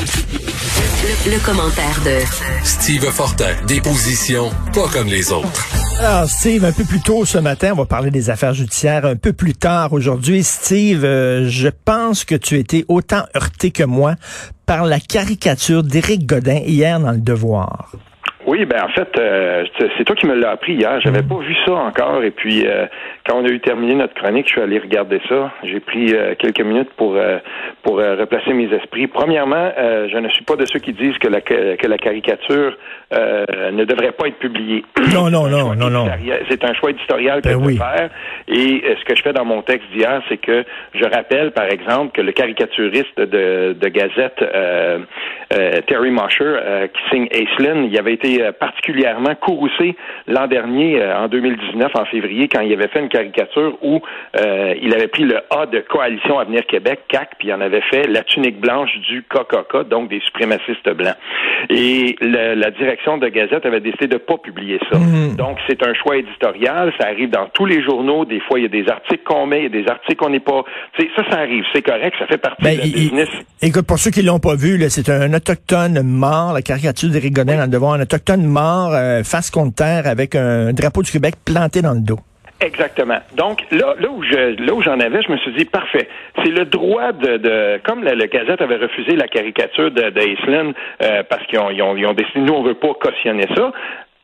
Le, le commentaire de Steve Fortin, des positions pas comme les autres. Alors, Steve, un peu plus tôt ce matin, on va parler des affaires judiciaires. Un peu plus tard aujourd'hui, Steve, euh, je pense que tu étais autant heurté que moi par la caricature d'Éric Godin hier dans Le Devoir. Oui, ben en fait, euh, c'est toi qui me l'as appris hier. J'avais pas vu ça encore. Et puis, euh, quand on a eu terminé notre chronique, je suis allé regarder ça. J'ai pris euh, quelques minutes pour pour replacer mes esprits. Premièrement, je ne suis pas de ceux qui disent que la que la caricature ne devrait pas être publiée. Non, non, non, non, non. C'est un choix éditorial que ben je faire. Et ce que je fais dans mon texte d'hier, c'est que je rappelle, par exemple, que le caricaturiste de, de Gazette, Terry Mosher, qui signe Aislinn, il avait été euh, particulièrement courroucé l'an dernier, euh, en 2019, en février, quand il avait fait une caricature où euh, il avait pris le A de Coalition Avenir Québec, CAC, puis il en avait fait la tunique blanche du KKK, donc des suprémacistes blancs. Et la direction de Gazette avait décidé de ne pas publier ça. Mmh. Donc, c'est un choix éditorial, ça arrive dans tous les journaux, des fois, il y a des articles qu'on met, il y a des articles qu'on n'est pas... ça, ça arrive, c'est correct, ça fait partie ben, de la business. écoute, pour ceux qui l'ont pas vu, c'est un autochtone mort, la caricature d'Éric Godin dans le devoir, un autochtone mort euh, face contre terre avec un drapeau du Québec planté dans le dos. Exactement. Donc là, où j'en avais, je me suis dit parfait. C'est le droit de, comme la, Gazette avait refusé la caricature de, euh, parce qu'ils ont, ont décidé nous on veut pas cautionner ça.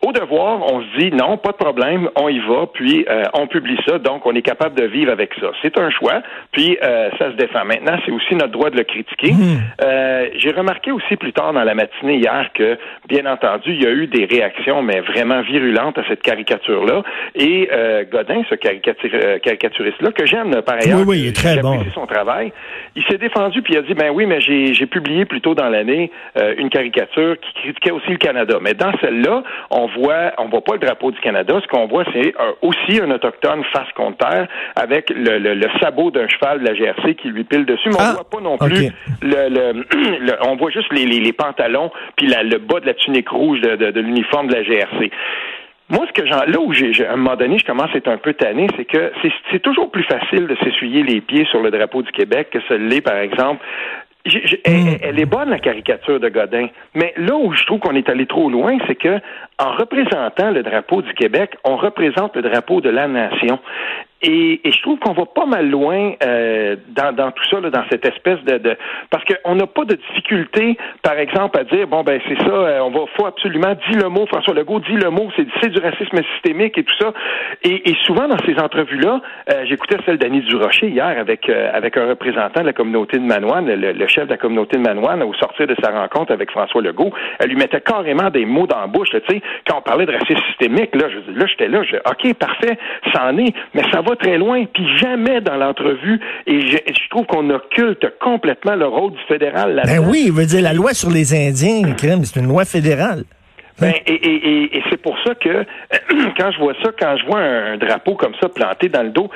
Au devoir, on se dit non, pas de problème, on y va, puis euh, on publie ça, donc on est capable de vivre avec ça. C'est un choix, puis euh, ça se défend. Maintenant, c'est aussi notre droit de le critiquer. Mmh. Euh, j'ai remarqué aussi plus tard dans la matinée hier que, bien entendu, il y a eu des réactions, mais vraiment virulentes à cette caricature-là. Et Godin, ce caricaturiste-là, que j'aime par ailleurs, oui, oui, il est très bon. son travail, il s'est défendu puis il a dit ben oui, mais j'ai publié plus tôt dans l'année une caricature qui critiquait aussi le Canada. Mais dans celle-là, on on voit, on voit pas le drapeau du Canada. Ce qu'on voit, c'est aussi un autochtone face contre terre avec le, sabot d'un cheval de la GRC qui lui pile dessus. Mais on ah, voit pas non plus le, on voit juste les, pantalons puis le bas de la tunique rouge de, l'uniforme de la GRC. Moi, ce que j'en, là où j'ai, à un moment donné, je commence à être un peu tanné, c'est que c'est, toujours plus facile de s'essuyer les pieds sur le drapeau du Québec que ce l'est, par exemple, Hmm. elle, est bonne, la caricature de Godin. Mais là où je trouve qu'on est allé trop loin, c'est que en représentant le drapeau du Québec, on représente le drapeau de la nation. Et, je trouve qu'on va pas mal loin euh, dans, dans, tout ça, là, dans cette espèce de, de parce qu'on n'a pas de difficulté, par exemple, à dire bon ben c'est ça, euh, on va faut absolument dire le mot, François Legault dit le mot, c'est du racisme systémique et tout ça. Et, et souvent dans ces entrevues-là, euh, j'écoutais celle d'Annie Durocher hier avec avec un représentant de la communauté de Manoine, le, chef de la communauté de Manoine, au sortir de sa rencontre avec François Legault, elle lui mettait carrément des mots dans la bouche, tu sais, quand on parlait de racisme systémique, là, je, là j'étais là, je, ok parfait, ça en est, mais ça va très loin, puis jamais dans l'entrevue, et je, trouve qu'on occulte complètement le rôle du fédéral là-dedans. Ben oui, il veut dire la loi sur les Indiens, c'est une loi fédérale. Ben, et, et, et, c'est pour ça que quand je vois ça, quand je vois un, drapeau comme ça planté dans le dos,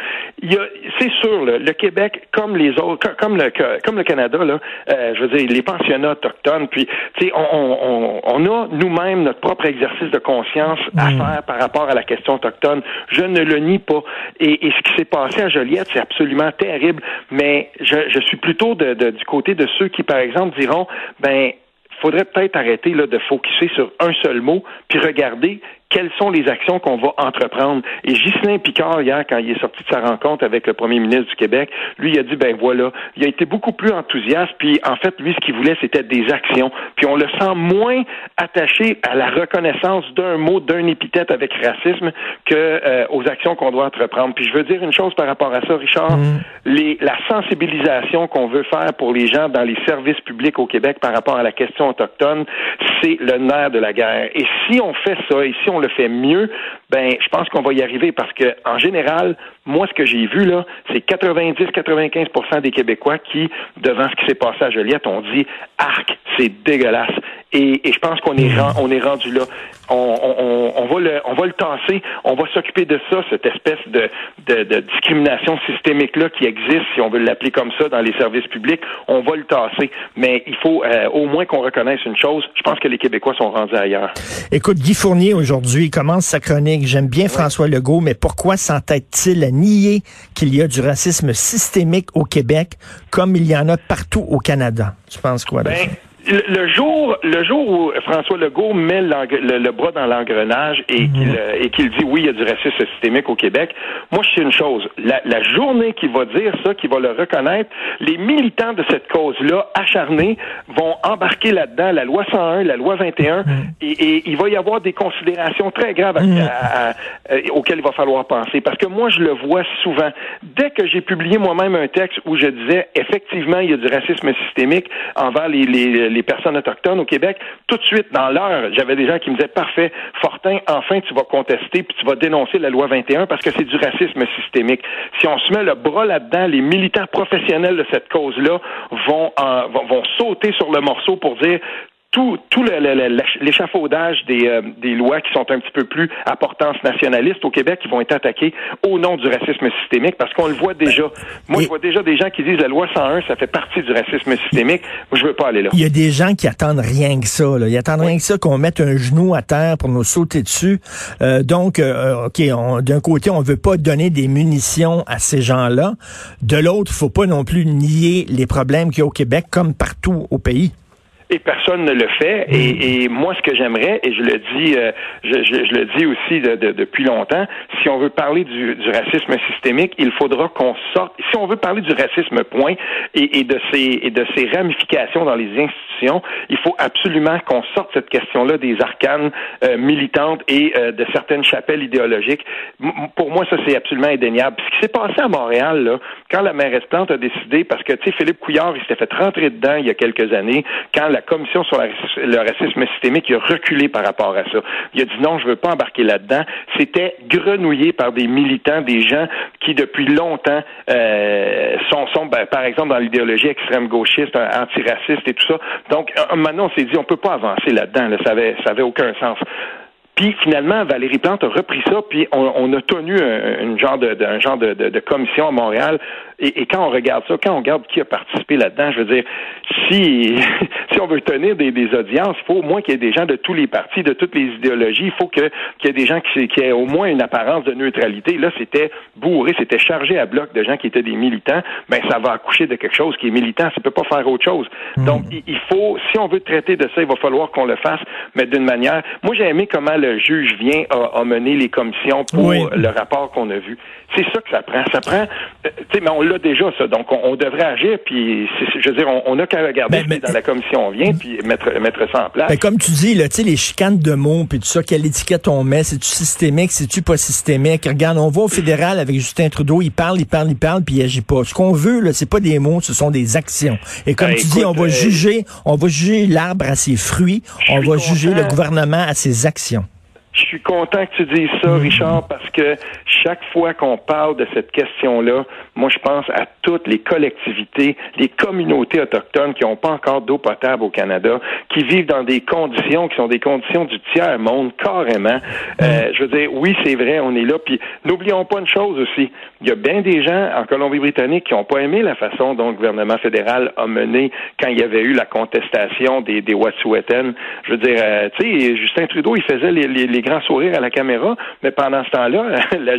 il y a, c'est sûr, le, Québec, comme les autres, comme le comme le Canada, là, euh, je veux dire, les pensionnats autochtones, puis tu sais, on, on, on, a nous-mêmes notre propre exercice de conscience à mm. faire par rapport à la question autochtone. Je ne le nie pas. Et, et ce qui s'est passé à Joliette, c'est absolument terrible. Mais je, je suis plutôt de, de, du côté de ceux qui, par exemple, diront, ben faudrait peut-être arrêter là, de focuser sur un seul mot, puis regarder quelles sont les actions qu'on va entreprendre. Et Ghislain Picard, hier, quand il est sorti de sa rencontre avec le premier ministre du Québec, lui, il a dit, ben voilà, il a été beaucoup plus enthousiaste, puis en fait, lui, ce qu'il voulait, c'était des actions. Puis on le sent moins attaché à la reconnaissance d'un mot, d'un épithète avec racisme que euh, aux actions qu'on doit entreprendre. Puis je veux dire une chose par rapport à ça, Richard, mm. les, la sensibilisation qu'on veut faire pour les gens dans les services publics au Québec par rapport à la question autochtone, c'est le nerf de la guerre. Et si on fait ça, et si on le fait mieux, ben je pense qu'on va y arriver parce que en général, moi ce que j'ai vu là, c'est 90-95% des Québécois qui, devant ce qui s'est passé à Joliette, ont dit arc, c'est dégueulasse. Et, je pense qu'on est, rendu là. On, va le, on va le tasser. On va s'occuper de ça, cette espèce de, de, discrimination systémique là qui existe, si on veut l'appeler comme ça, dans les services publics. On va le tasser. Mais il faut euh, au moins qu'on reconnaisse une chose. Je pense que les Québécois sont rendus ailleurs. Écoute, Guy Fournier aujourd'hui commence sa chronique. J'aime bien François Legault, mais pourquoi s'entête-t-il à nier qu'il y a du racisme systémique au Québec comme il y en a partout au Canada? Tu penses quoi? Ben, le, jour, le jour où François Legault met le, bras dans l'engrenage et mhm. qu'il euh, et qu'il dit oui, il y a du racisme systémique au Québec, moi je sais une chose. La, la journée qu'il va dire ça, qu'il va le reconnaître, les militants de cette cause-là, acharnés, vont embarquer là-dedans la loi 101, la loi 21, mhm. et, et, il va y avoir des considérations très graves mhm. auxquelles il va falloir penser. Parce que moi, je le vois souvent. Dès que j'ai publié moi-même un texte où je disais effectivement il y a du racisme systémique envers les, les, les personnes autochtones au Québec, tout de suite dans l'heure, j'avais des gens qui me disaient parfait, Fortin, enfin tu vas contester puis tu vas dénoncer la loi 21 parce que c'est du racisme systémique. Si on se met le bras là-dedans, les militants professionnels de cette cause-là vont, vont, vont sauter sur le morceau pour dire tout, tout l'échafaudage des, euh, des lois qui sont un petit peu plus à portance nationaliste au Québec qui vont être attaquées au nom du racisme systémique parce qu'on le voit déjà. Moi, je vois déjà des gens qui disent la loi 101, ça fait partie du racisme systémique. Moi, je veux pas aller là. Il y a des gens qui attendent rien que ça. Là. Ils attendent rien que ça qu'on mette un genou à terre pour nous sauter dessus. Euh, donc, euh, OK, d'un côté, on veut pas donner des munitions à ces gens-là. De l'autre, il faut pas non plus nier les problèmes qu'il y a au Québec comme partout au pays et personne ne le fait. Et, et moi, ce que j'aimerais, et je le dis, euh, je, je, le dis aussi de, de, depuis longtemps, si on veut parler du, du racisme systémique, il faudra qu'on sorte. Si on veut parler du racisme, point, et, et de ses et de ses ramifications dans les institutions, il faut absolument qu'on sorte cette question-là des arcanes euh, militantes et euh, de certaines chapelles idéologiques. pour moi, ça c'est absolument indéniable. ce qui s'est passé à Montréal, là, quand la mairesse Plante a décidé, parce que tu sais, Philippe Couillard, il s'était fait rentrer dedans il y a quelques années, quand la la commission sur le racisme systémique a reculé par rapport à ça. Il a dit non, je veux pas embarquer là-dedans. C'était grenouillé par des militants, des gens qui depuis longtemps euh, sont, ben, par exemple dans l'idéologie extrême gauchiste, antiraciste et tout ça. Donc maintenant on s'est dit on peut pas avancer là-dedans. Ça avait ça avait aucun sens. Puis finalement, Valérie Plante a repris ça, puis on, a tenu un, genre de, genre de, commission à Montréal. Et, quand on regarde ça, quand on regarde qui a participé là-dedans, je veux dire, si si on veut tenir des, audiences, il faut au moins qu'il y ait des gens de tous les partis, de toutes les idéologies. Il faut qu'il y ait des gens qui, qui aient au moins une apparence de neutralité. Là, c'était bourré, c'était chargé à bloc de gens qui étaient des militants. Ben, ça va accoucher de quelque chose qui est militant. Ça peut pas faire autre chose. Hmm. Donc, il faut, si on veut traiter de ça, il va falloir qu'on le fasse, mais d'une manière. Moi, j'ai aimé comment le juge vient à, mener les commissions pour le rapport qu'on a vu. C'est ça que ça prend. Ça prend, euh, tu sais, mais on l'a déjà ça. Donc on, devrait agir. Puis, je veux dire, on, n'a qu'à regarder ben, dans la commission vient puis mettre mettre ça en place. Ben, comme tu dis, là, les chicanes de mots puis tout ça, quelle étiquette on met, c'est tu systémique, c'est tu pas systémique? Regarde, on va au fédéral avec Justin Trudeau, il parle, il parle, il parle, puis il agit pas. Ce qu'on veut, là, c'est pas des mots, ce sont des actions. Et comme ben, tu dis, on va euh, juger, on va juger l'arbre à ses fruits, on va juger le gouvernement à ses actions. Je suis content que tu dises ça, mm-hmm. Richard, parce que chaque fois qu'on parle de cette question-là, moi, je pense à toutes les collectivités, les communautés autochtones qui n'ont pas encore d'eau potable au Canada, qui vivent dans des conditions qui sont des conditions du tiers-monde, carrément. Euh, mm-hmm. je veux dire, oui, c'est vrai, on est là. Puis, n'oublions pas une chose aussi. Il y a bien des gens en Colombie-Britannique qui n'ont pas aimé la façon dont le gouvernement fédéral a mené quand il y avait eu la contestation des, des Wet'suwet'en. Je veux dire, euh, tu sais, Justin Trudeau, il faisait les, les grand sourire à la caméra, mais pendant ce temps-là, la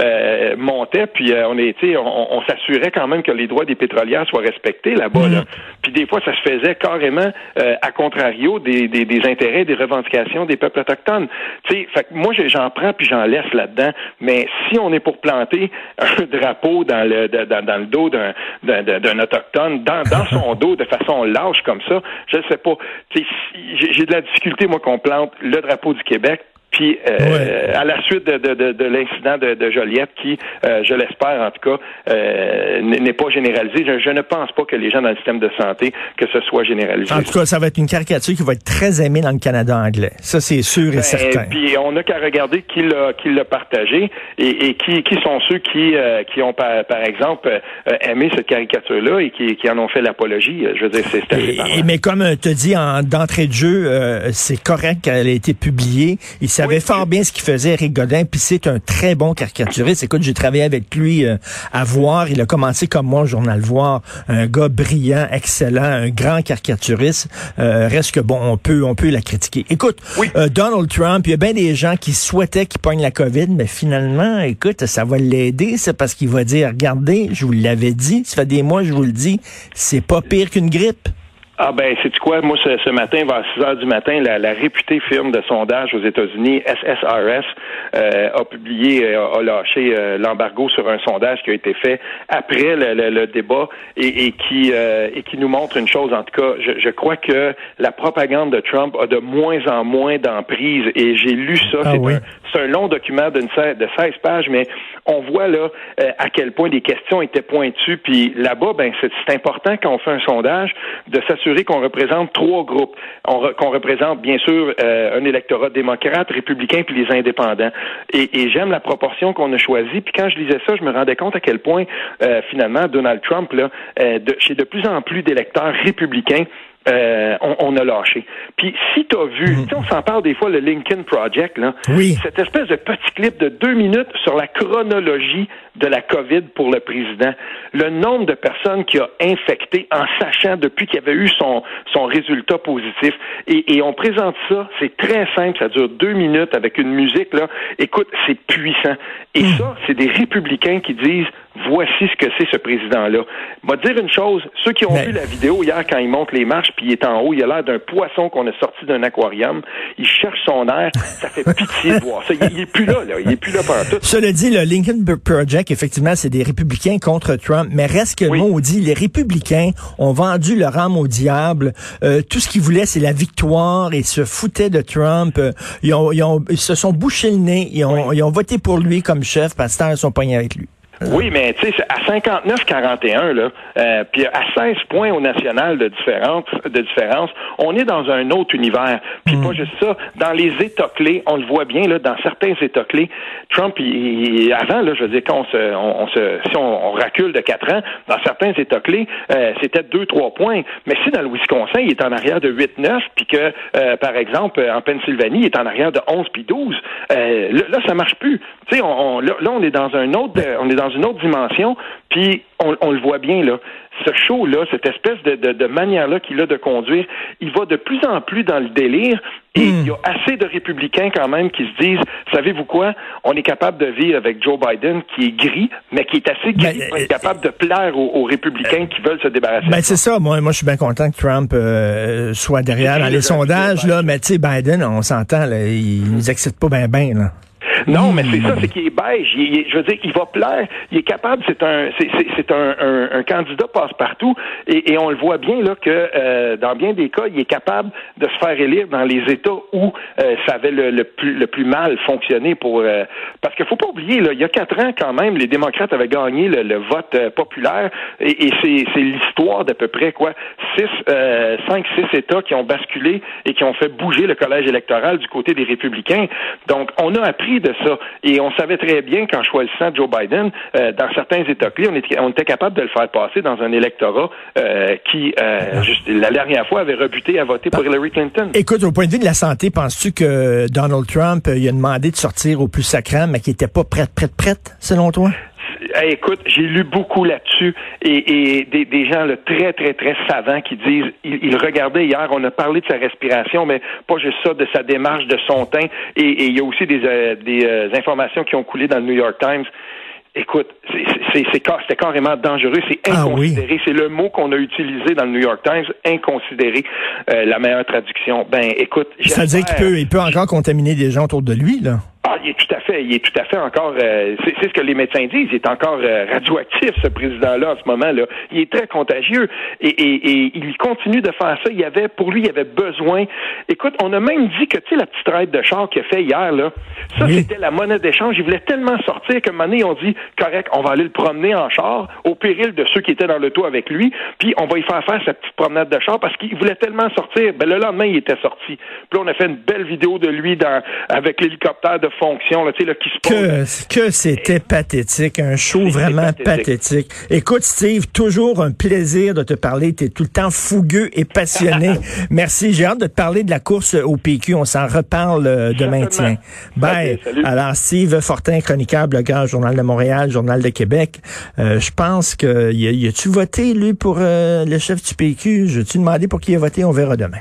Euh, montait, puis euh, on était, on, on s'assurait quand même que les droits des pétrolières soient respectés là-bas. Là. Mm. Puis des fois, ça se faisait carrément euh, à contrario des, des, des, intérêts, des revendications des peuples autochtones. Tu sais, moi, j'en prends puis j'en laisse là-dedans. Mais si on est pour planter un drapeau dans le dans, dans le dos d'un d'un autochtone, dans, dans son dos de façon lâche comme ça, je ne sais pas. J'ai de la difficulté moi qu'on plante le drapeau du Québec puis euh, à la suite de, de, de, l'incident de, Joliette, qui, euh, je l'espère en tout cas, euh, n'est pas généralisé. Je, ne pense pas que les gens dans le système de santé, que ce soit généralisé. En tout cas, ça va être une caricature qui va être très aimée dans le Canada anglais. Ça, c'est sûr et ben, certain. Puis on n'a qu'à regarder qui l'a qui l'a partagé et, et, qui, qui sont ceux qui, qui ont, par, par exemple, aimé cette caricature-là et qui, qui en ont fait l'apologie. Je veux dire, c'est Mais comme tu dis d'entrée de jeu, c'est correct qu'elle ait été publiée savait fort bien ce qu'il faisait, Eric Godin, puis c'est un très bon caricaturiste. Écoute, j'ai travaillé avec lui euh, à Voir. Il a commencé comme moi au Journal Voir. Un gars brillant, excellent, un grand caricaturiste. Euh, reste que bon, on peut, on peut la critiquer. Écoute, euh, Donald Trump, il y a bien des gens qui souhaitaient qu'il pogne la COVID, mais finalement, écoute, ça va l'aider. C'est parce qu'il va dire, regardez, je vous l'avais dit, ça fait des mois, je vous le dis, c'est pas pire qu'une grippe. Ah ben, c'est quoi? Moi, ce, ce, matin, vers 6 heures du matin, la, la réputée firme de sondage aux États-Unis, SSRS, euh, a publié, euh, a lâché euh, l'embargo sur un sondage qui a été fait après le, le, le débat et, et qui euh, et qui nous montre une chose. En tout cas, je, je, crois que la propagande de Trump a de moins en moins d'emprise. Et j'ai lu ça. Ah. C'est un long document de 16 pages, mais on voit là à quel point les questions étaient pointues. Puis là-bas, ben c'est important quand on fait un sondage de s'assurer qu'on représente trois groupes. qu'on représente bien sûr euh, un électorat démocrate, républicain, puis les indépendants. Et, et j'aime la proportion qu'on a choisie. Puis quand je lisais ça, je me rendais compte à quel point euh, finalement Donald Trump, là, euh, de, chez de plus en plus d'électeurs républicains, euh, on, on, a lâché. Puis si tu as vu, mm. on s'en parle des fois, le Lincoln Project, là, oui. cette espèce de petit clip de deux minutes sur la chronologie de la COVID pour le président, le nombre de personnes qui a infecté en sachant depuis qu'il avait eu son, son résultat positif. Et, et on présente ça, c'est très simple, ça dure deux minutes avec une musique, là. Écoute, c'est puissant. Et mm. ça, c'est des républicains qui disent voici ce que c'est ce président-là. Va dire une chose, ceux qui ont Mais... vu la vidéo hier quand il monte les marches puis il est en haut, il a l'air d'un poisson qu'on a sorti d'un aquarium. Il cherche son air, ça fait pitié de voir ça. Il, il, est plus là, là, il est plus là pendant tout. Cela dit, le Lincoln Project, effectivement, c'est des républicains contre Trump, mais reste que oui. on dit les républicains ont vendu leur âme au diable. Euh, tout ce qu'ils voulaient, c'est la victoire et se foutaient de Trump. Euh, ils, ont, ils, ont, ils, se sont bouchés le nez, ils ont, oui. ils ont voté pour lui comme chef, parce que ils sont pognés avec lui. Oui, mais tu sais, à 59-41, là, euh, puis à 16 points au national de différence, de différence, on est dans un autre univers. Puis mm. pas juste ça, dans les États clés, on le voit bien là, dans certains États clés, Trump, il, il, avant, là, je veux dire, quand on se, on, on se, si on, on, recule de 4 ans, dans certains États clés, euh, c'était 2-3 points. Mais si dans le Wisconsin, il est en arrière de 8-9, puis que, euh, par exemple, en Pennsylvanie, il est en arrière de 11 puis 12, euh, là, ça marche plus. Tu sais, on, on, là, là, on est dans un autre, on est dans une autre dimension, puis on, on, le voit bien là. Ce show-là, cette espèce de, de, de manière-là qu'il a de conduire, il va de plus en plus dans le délire. Et mm. il y a assez de républicains quand même qui se disent, savez-vous quoi, on est capable de vivre avec Joe Biden qui est gris, mais qui est assez gris ben, pour être capable de plaire aux, aux républicains euh, qui veulent se débarrasser. Ben c'est ça. Moi, moi, je suis bien content que Trump euh, soit derrière dans les sondages là, mais tu sais, Biden, on s'entend, il nous excite pas bien, bien là. Non, mais c'est ça, c'est qu'il est beige. Il, je veux dire, il va plaire. Il est capable. C'est un, c'est un, un, un, candidat passe-partout, et, et, on le voit bien là que euh, dans bien des cas, il est capable de se faire élire dans les États où euh, ça avait le, le, plus, le plus mal fonctionné pour. Euh, parce qu'il faut pas oublier là, il y a quatre ans quand même, les démocrates avaient gagné le, le vote populaire, et, et c'est l'histoire d'à peu près quoi, six, cinq, six États qui ont basculé et qui ont fait bouger le collège électoral du côté des républicains. Donc, on a appris de ça. Et on savait très bien qu'en choisissant Joe Biden, euh, dans certains États clés, on était, capable de le faire passer dans un électorat euh, qui, euh, juste, la dernière fois, avait rebuté à voter pour Hillary Clinton. Écoute, au point de vue de la santé, penses-tu que Donald Trump, il a demandé de sortir au plus sacrant, mais qu'il n'était pas prête, prête, prête, selon toi? Hey, écoute, j'ai lu beaucoup là-dessus et, et des, des, gens là, très, très, très savants qui disent, il, il, regardait hier, on a parlé de sa respiration, mais pas juste ça, de sa démarche, de son teint, et, et il y a aussi des, euh, des euh, informations qui ont coulé dans le New York Times. Écoute, c'était carrément dangereux, c'est inconsidéré. Ah oui. C'est le mot qu'on a utilisé dans le New York Times, inconsidéré, euh, la meilleure traduction. Ben, écoute, ça veut dire qu'il peut, il peut encore contaminer des gens autour de lui, là. Ah, il est tout à fait, il est tout à fait encore. Euh, c'est ce que les médecins disent. Il est encore euh, radioactif, ce président-là, en ce moment-là. Il est très contagieux et, et, et, il continue de faire ça. Il y avait, pour lui, il avait besoin. Écoute, on a même dit que tu sais la petite raide de char qu'il a fait hier là, ça oui. c'était la monnaie d'échange. Il voulait tellement sortir que donné, on dit correct, on va aller le promener en char au péril de ceux qui étaient dans le toit avec lui. Puis on va y faire faire sa petite promenade de char parce qu'il voulait tellement sortir. Ben le lendemain, il était sorti. Puis là, on a fait une belle vidéo de lui dans avec l'hélicoptère de fonction là, là, qui se pose. Que, que c'était pathétique, un show vraiment pathétique. pathétique. Écoute, Steve, toujours un plaisir de te parler. Tu es tout le temps fougueux et passionné. Merci. J'ai hâte de te parler de la course au PQ. On s'en reparle euh, demain. Tiens. Bye. Okay, Alors, Steve Fortin, chroniqueur, blogueur, Journal de Montréal, Journal de Québec. Euh, je pense que y a-tu voté, lui, pour euh, le chef du PQ? Je tu demandé pour qui il a voté? On verra demain.